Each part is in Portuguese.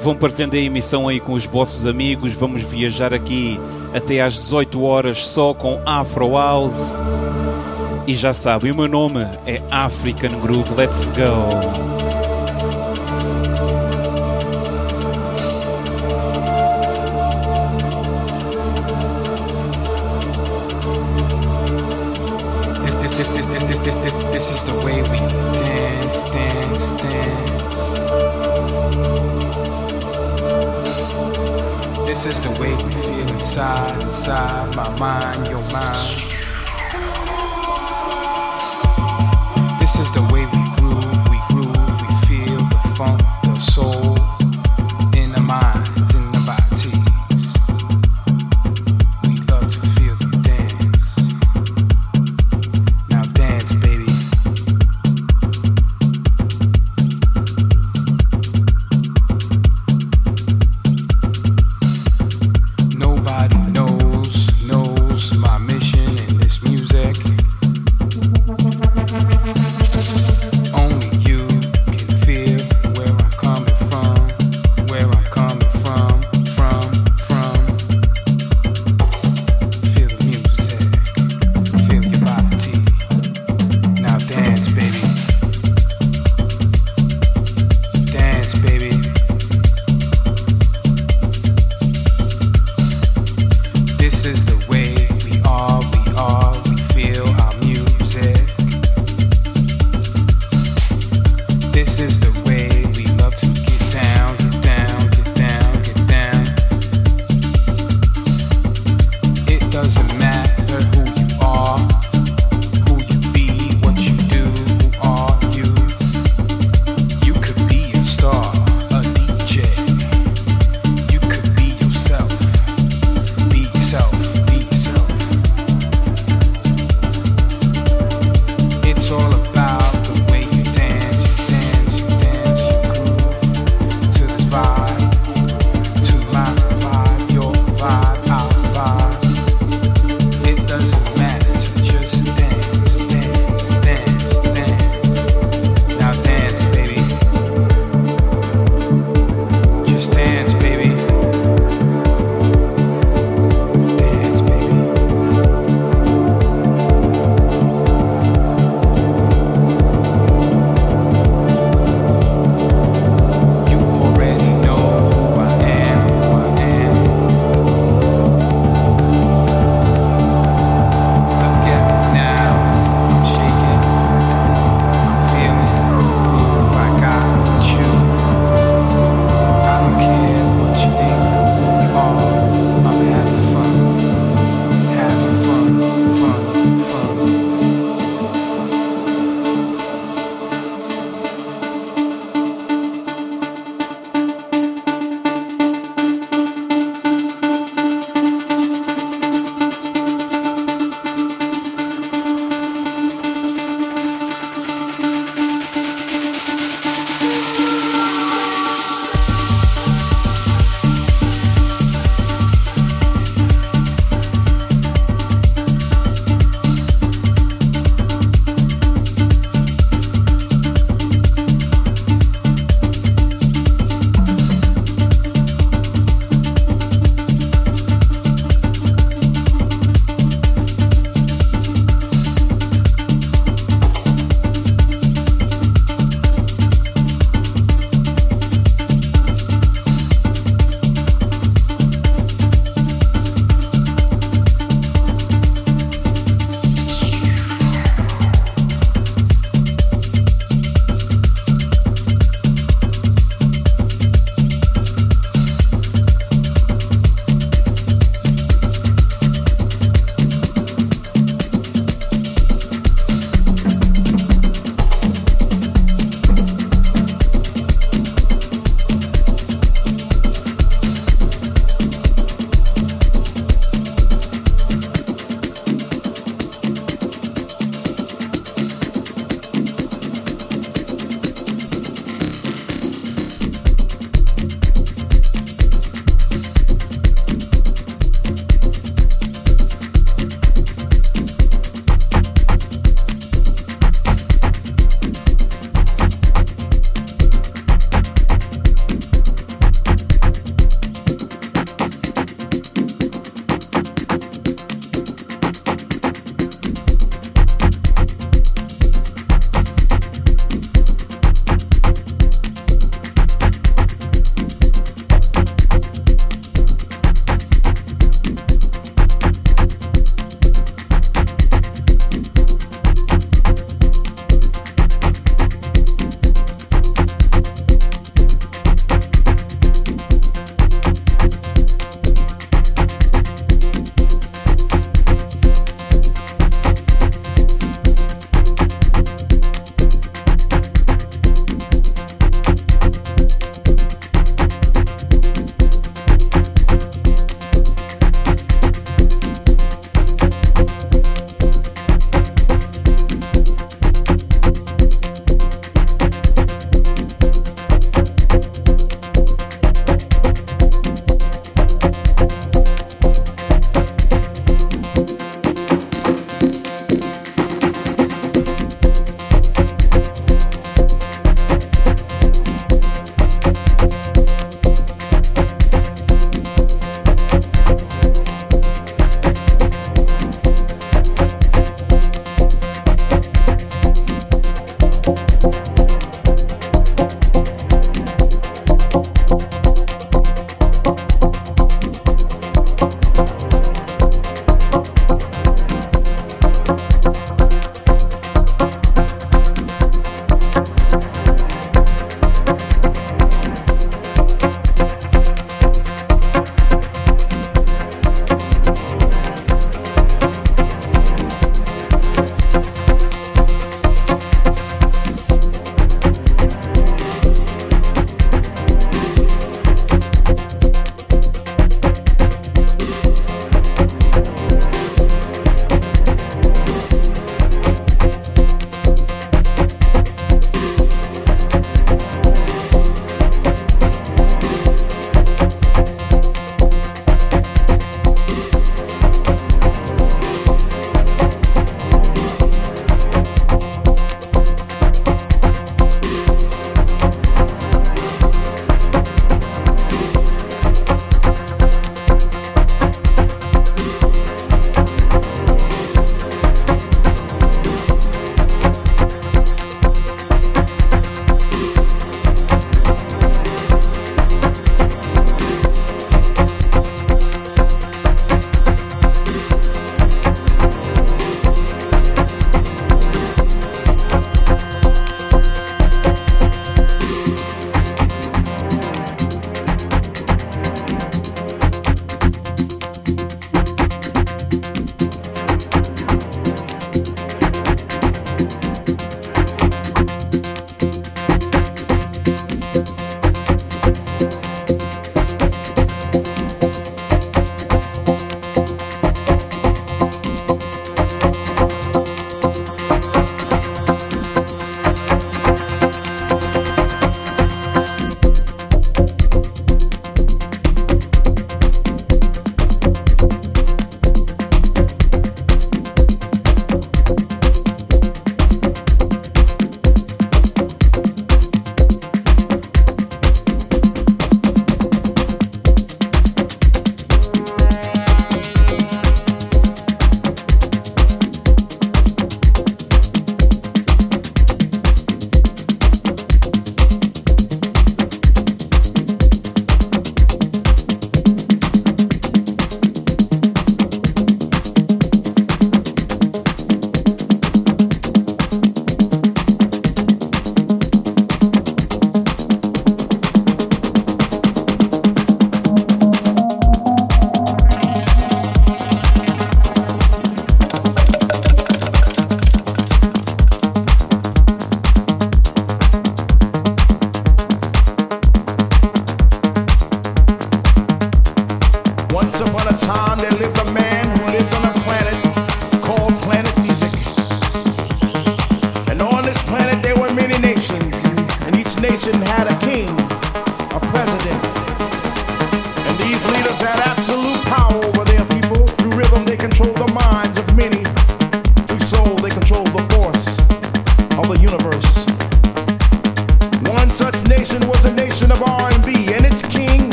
vão partilhar a emissão aí com os vossos amigos. Vamos viajar aqui até às 18 horas só com Afro House. E já sabem, o meu nome é African Groove. Let's go!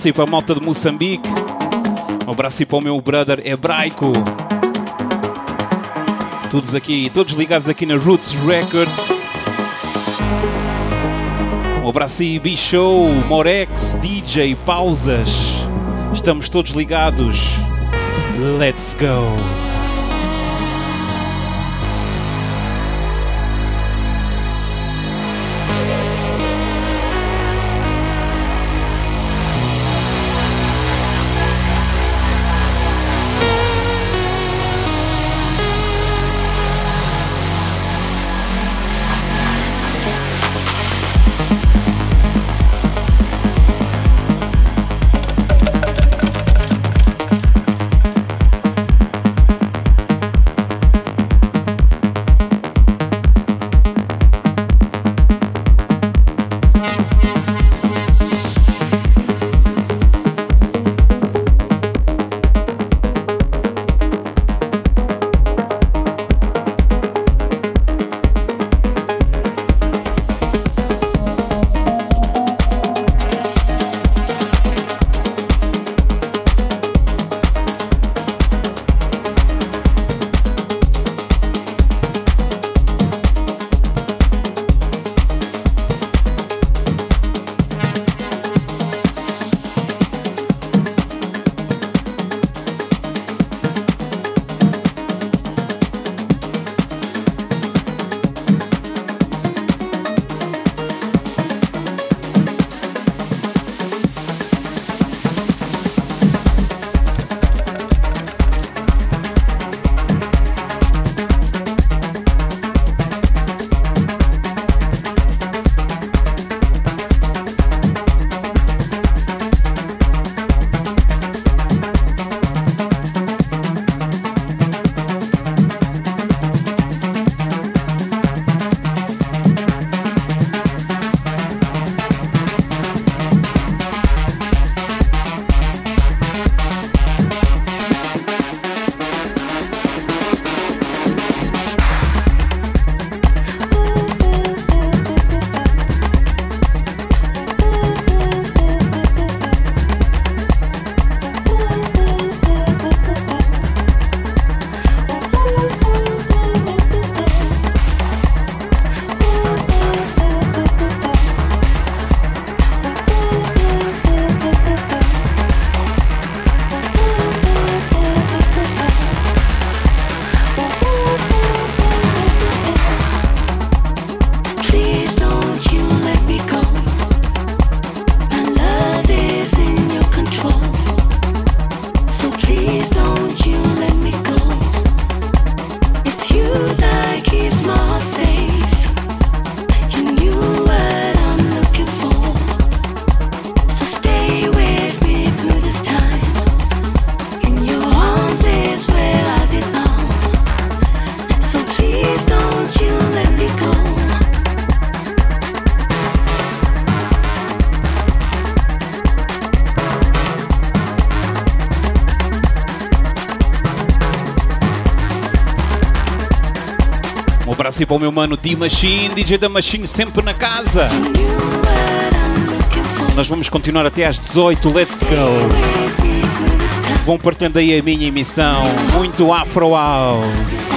abraço aí para a malta de Moçambique. Um abraço aí para o meu brother hebraico. Todos aqui, todos ligados aqui na Roots Records. Um abraço aí, Bichou, Morex, DJ, Pausas. Estamos todos ligados. Let's go! Aí para o meu mano D Machine, DJ da Machine, sempre na casa. Nós vamos continuar até às 18, let's go. Vão partilhando aí a minha emissão, muito Afro House.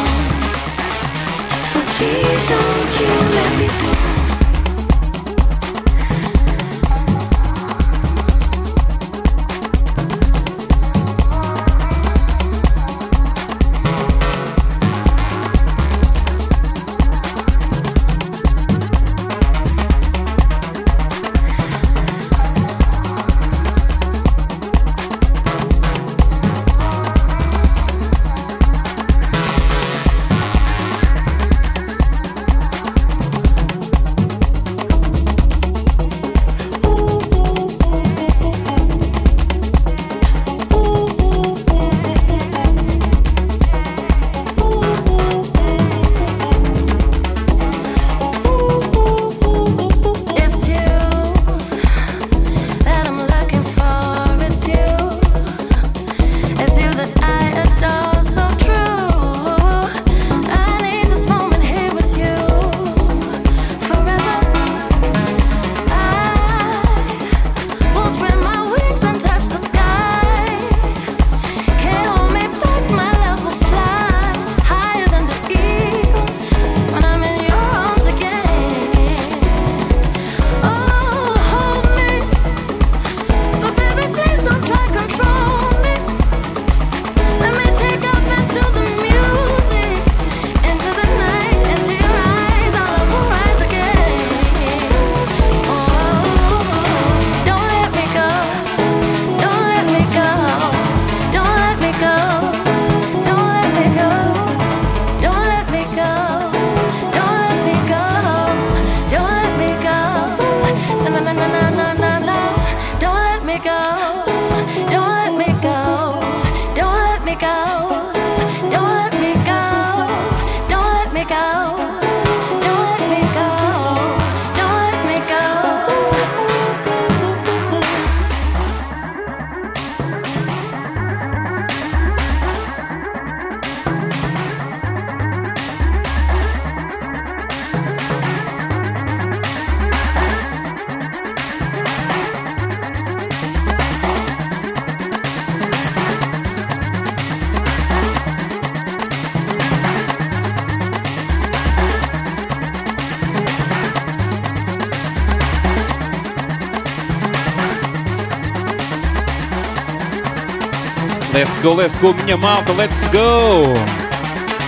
Let's go, let's go, minha malta, let's go!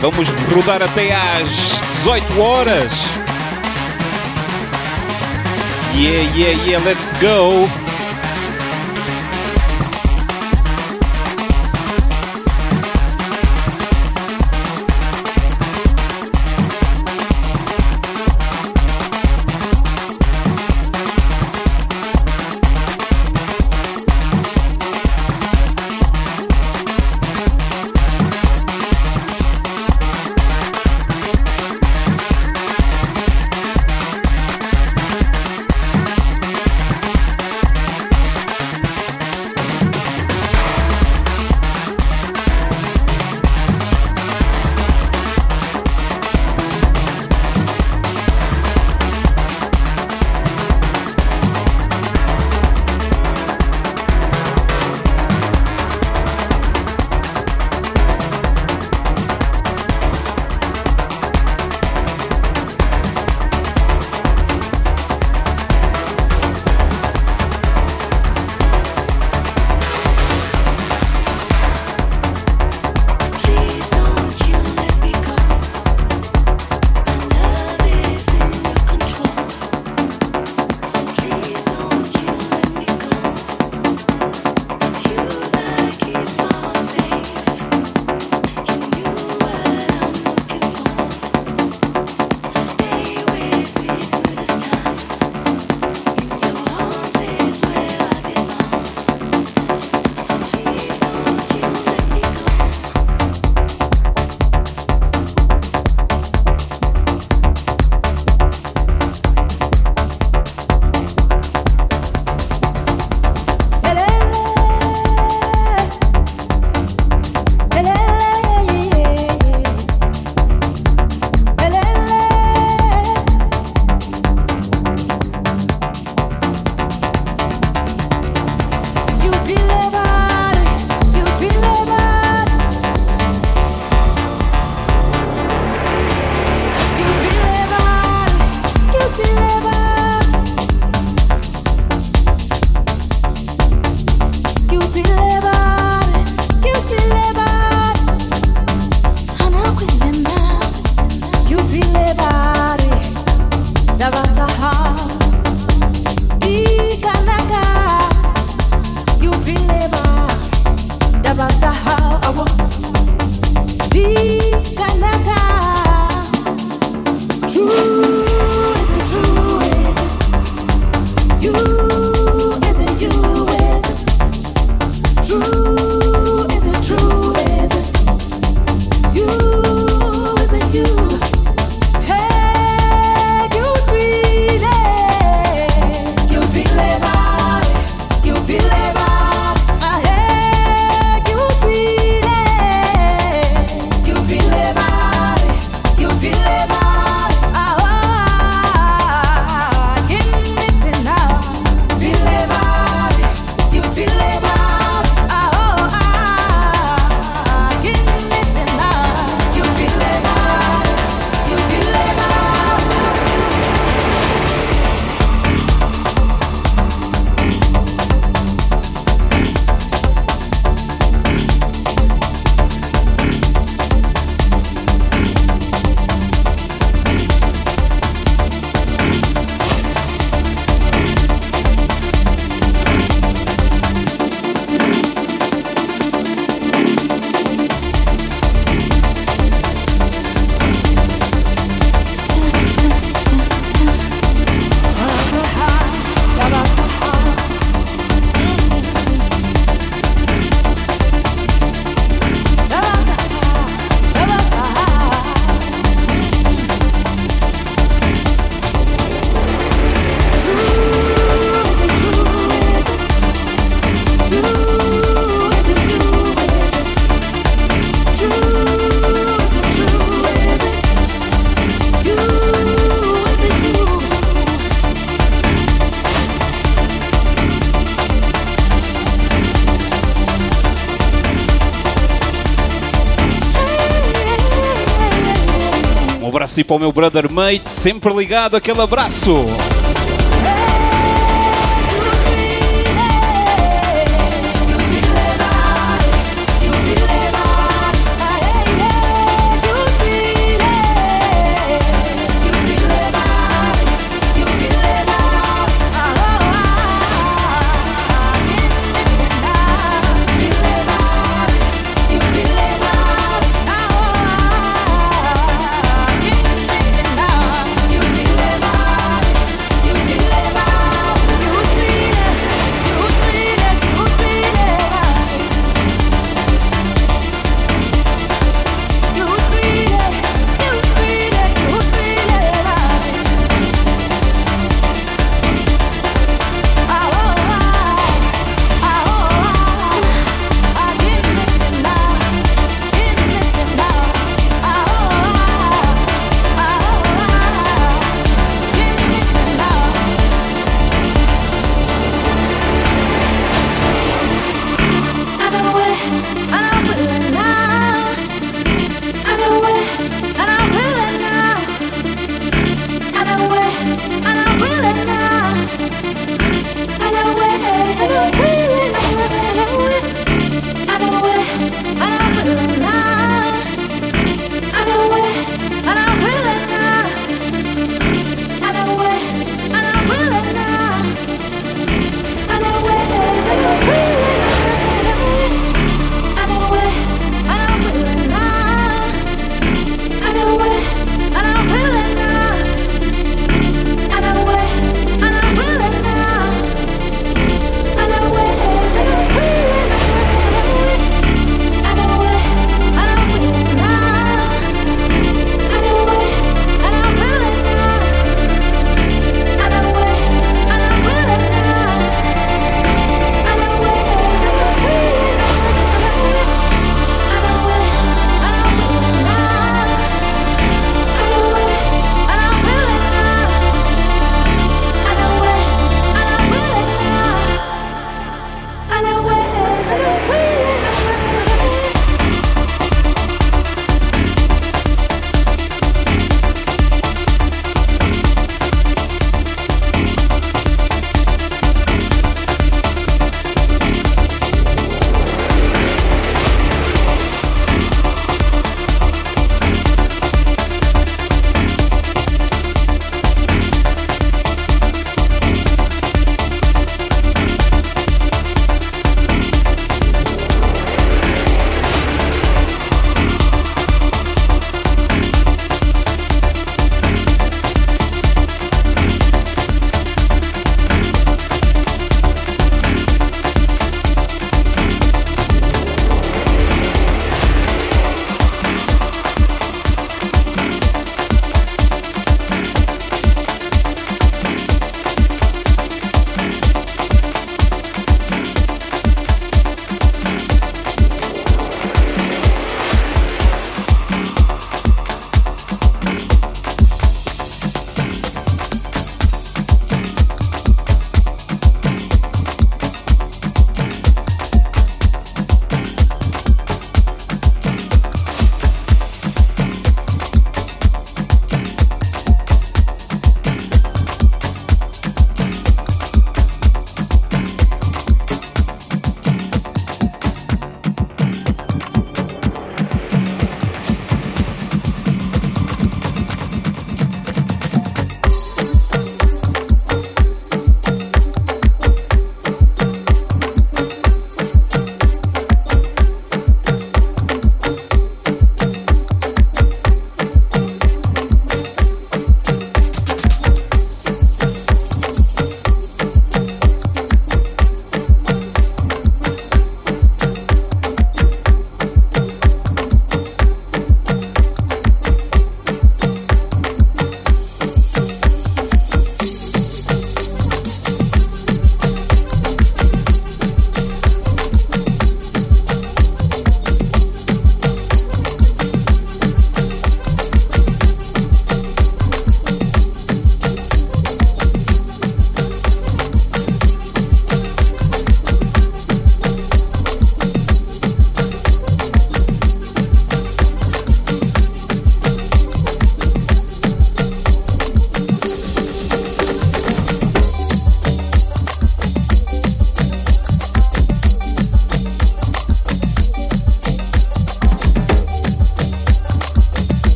Vamos rodar até às 18 horas. Yeah, yeah, yeah, let's go! Abraço aí para o meu brother mate, sempre ligado, aquele abraço.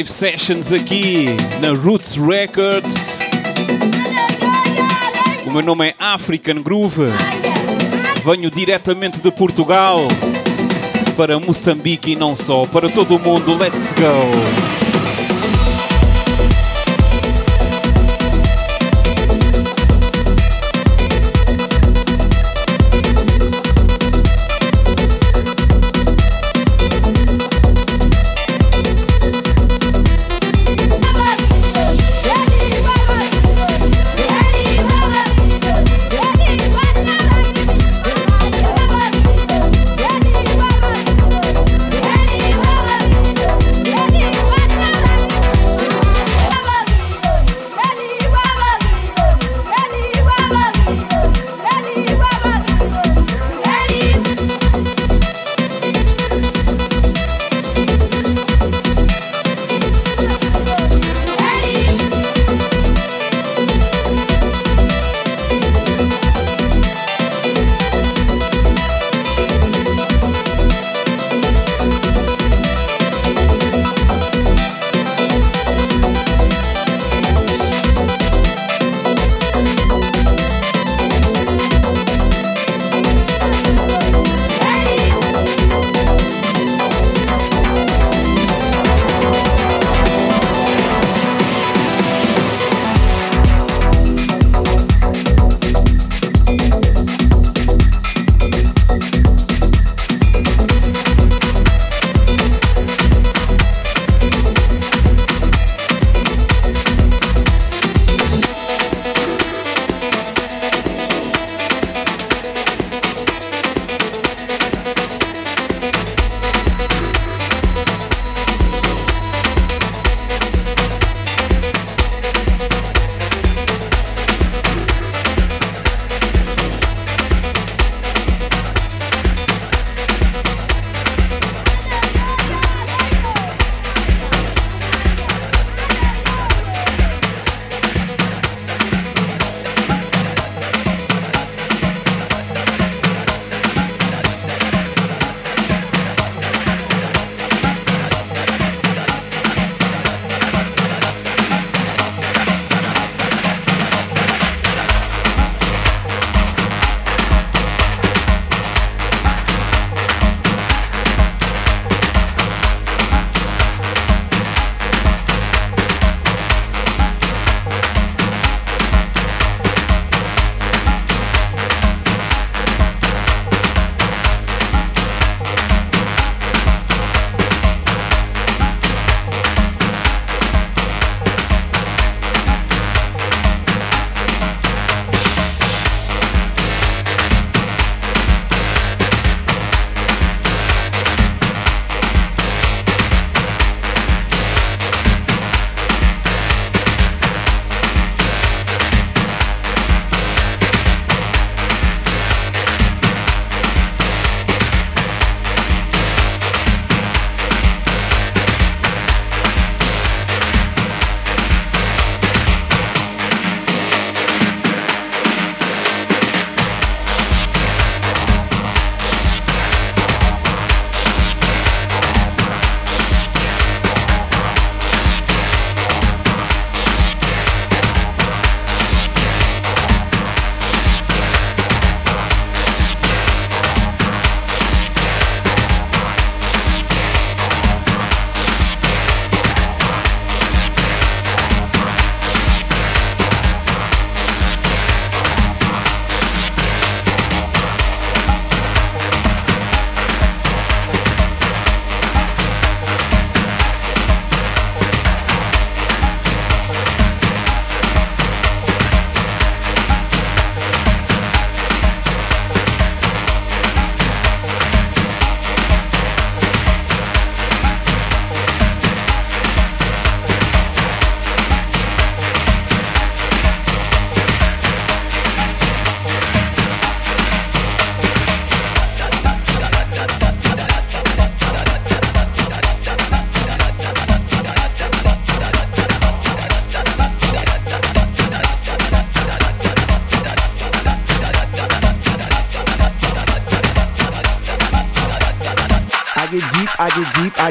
Live Sessions aqui na Roots Records. O meu nome é African Groove. Venho diretamente de Portugal para Moçambique e não só, para todo o mundo. Let's go!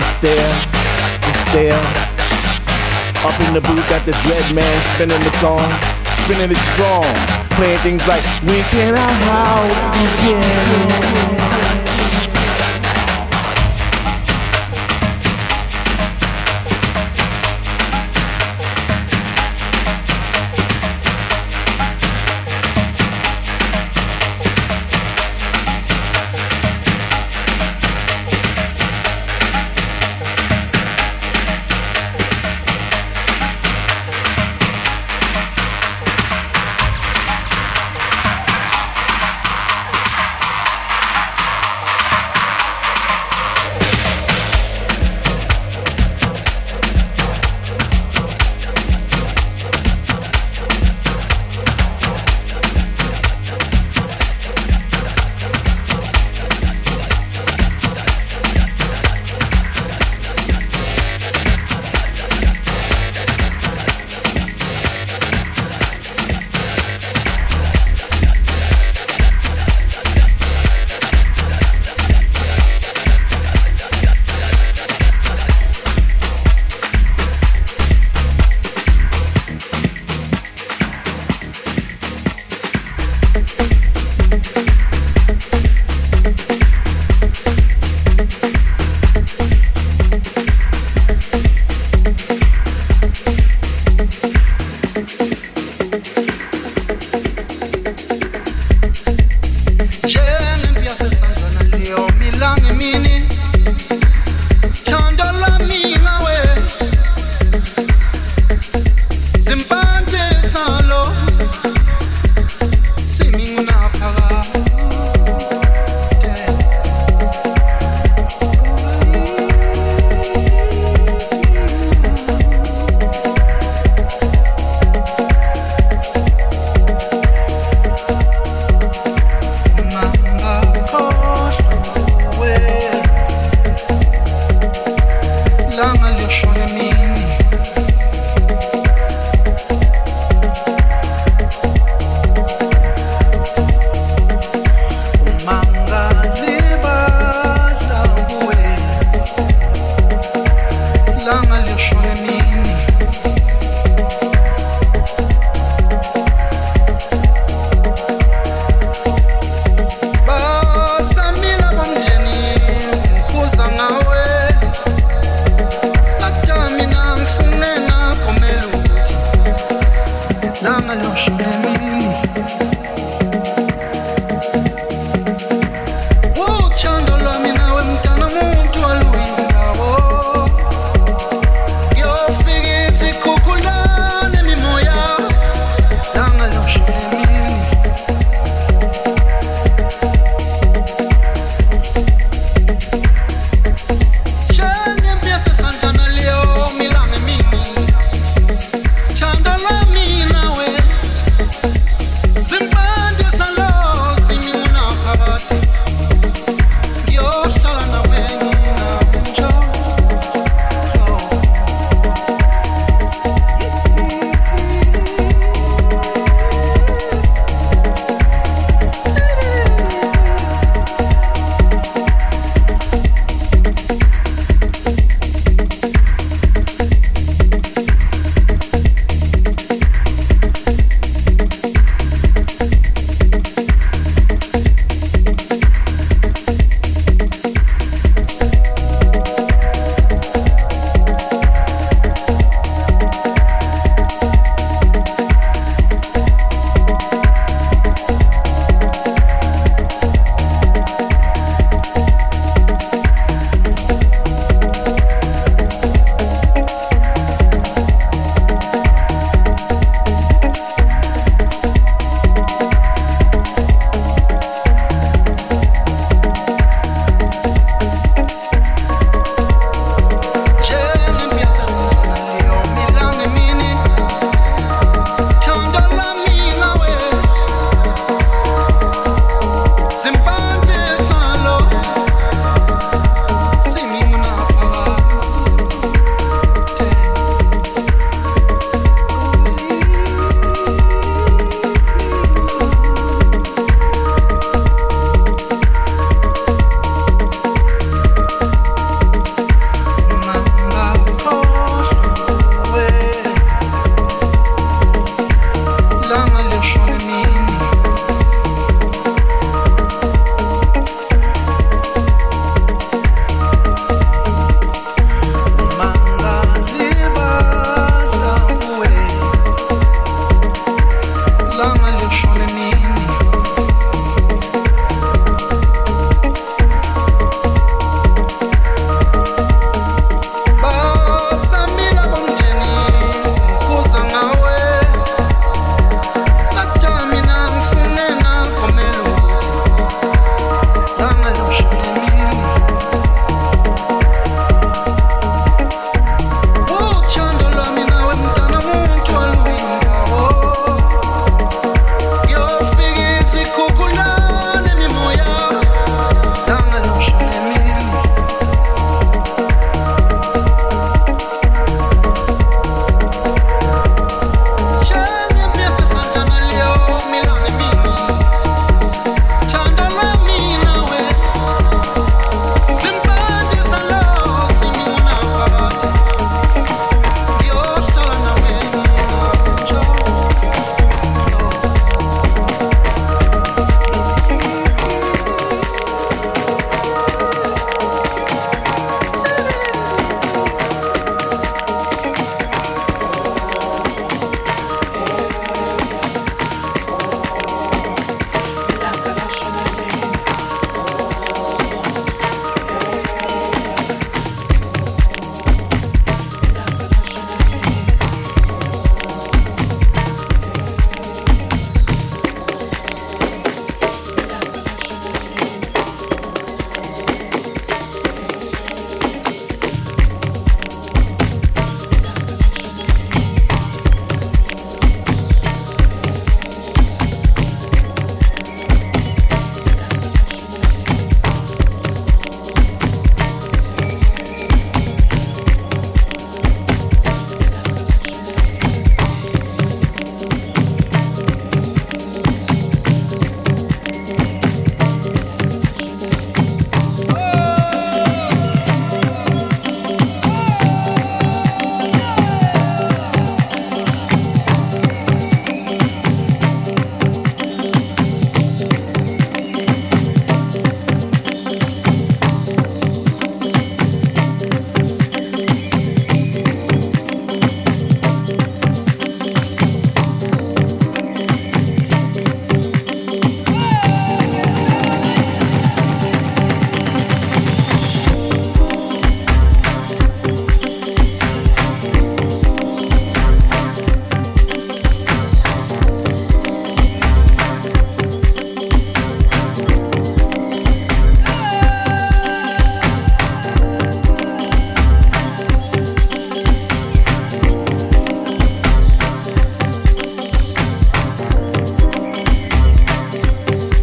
just stare. Up in the booth got the dread man spinning the song, spinning it strong, playing things like When can our house begin?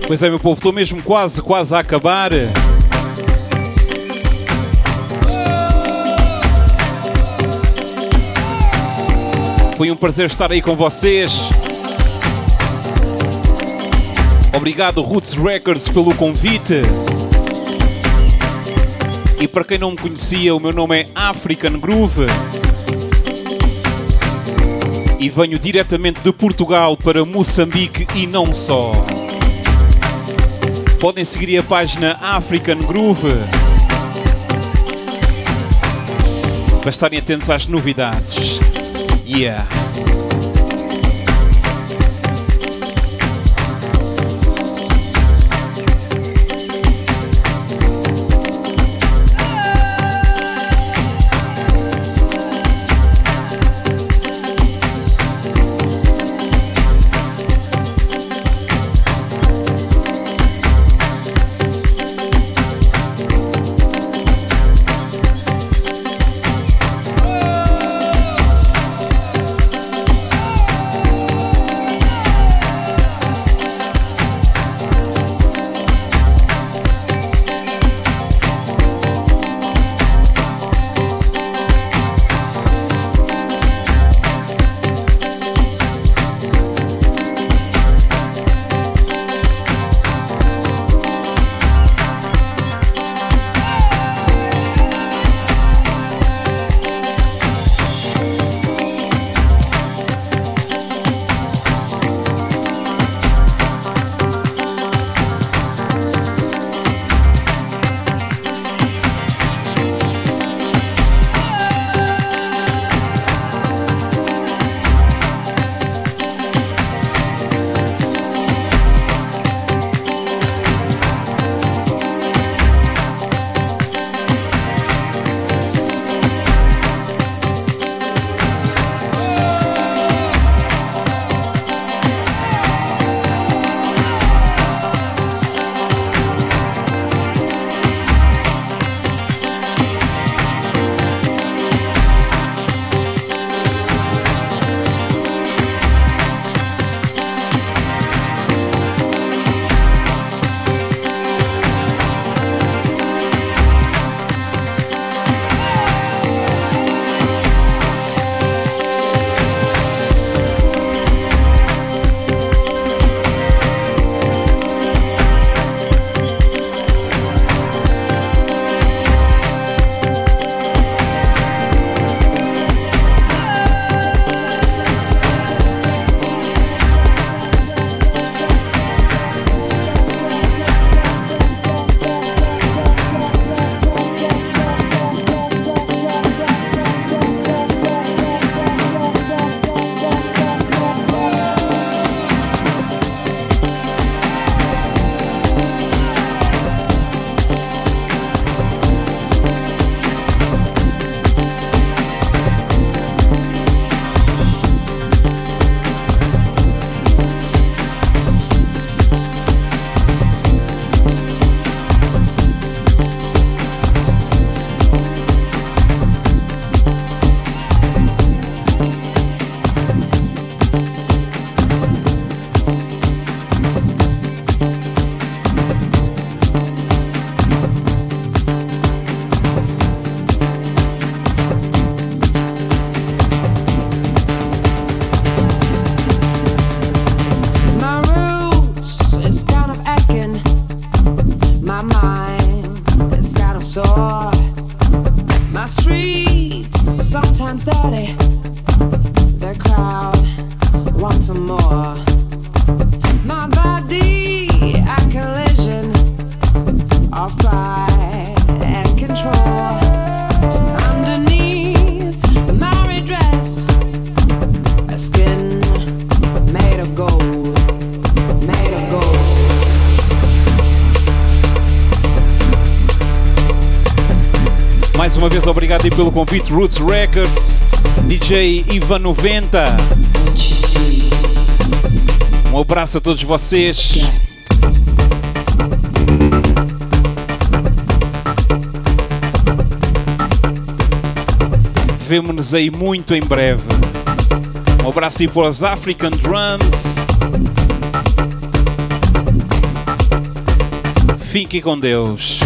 Pois é, meu povo, estou mesmo quase, quase a acabar. Foi um prazer estar aí com vocês. Obrigado, Roots Records, pelo convite. E para quem não me conhecia, o meu nome é African Groove. E venho diretamente de Portugal para Moçambique e não só. Podem seguir a página African Groove. Para estarem atentos às novidades. Yeah. Obrigado aí pelo convite, Roots Records, DJ Ivan 90. Um abraço a todos vocês. Vemo-nos aí muito em breve. Um abraço aí para os African Drums. Fiquem com Deus.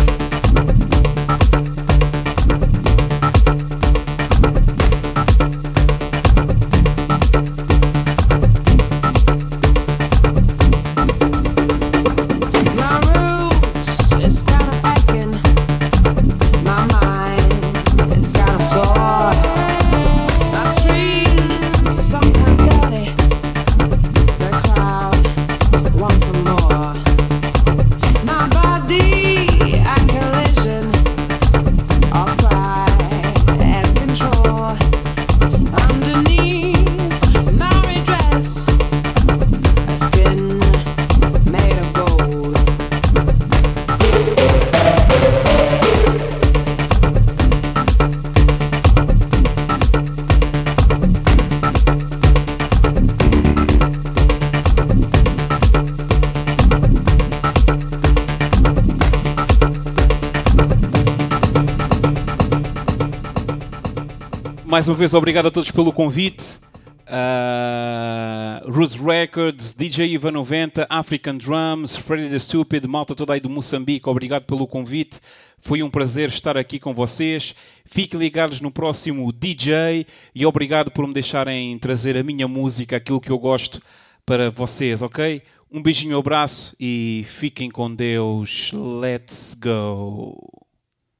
Mais uma vez, obrigado a todos pelo convite. Uh, Roots Records, DJ Ivan 90, African Drums, Freddy the Stupid, malta toda aí do Moçambique, obrigado pelo convite. Foi um prazer estar aqui com vocês. Fiquem ligados no próximo DJ e obrigado por me deixarem trazer a minha música, aquilo que eu gosto para vocês, ok? Um beijinho, abraço e fiquem com Deus. Let's go!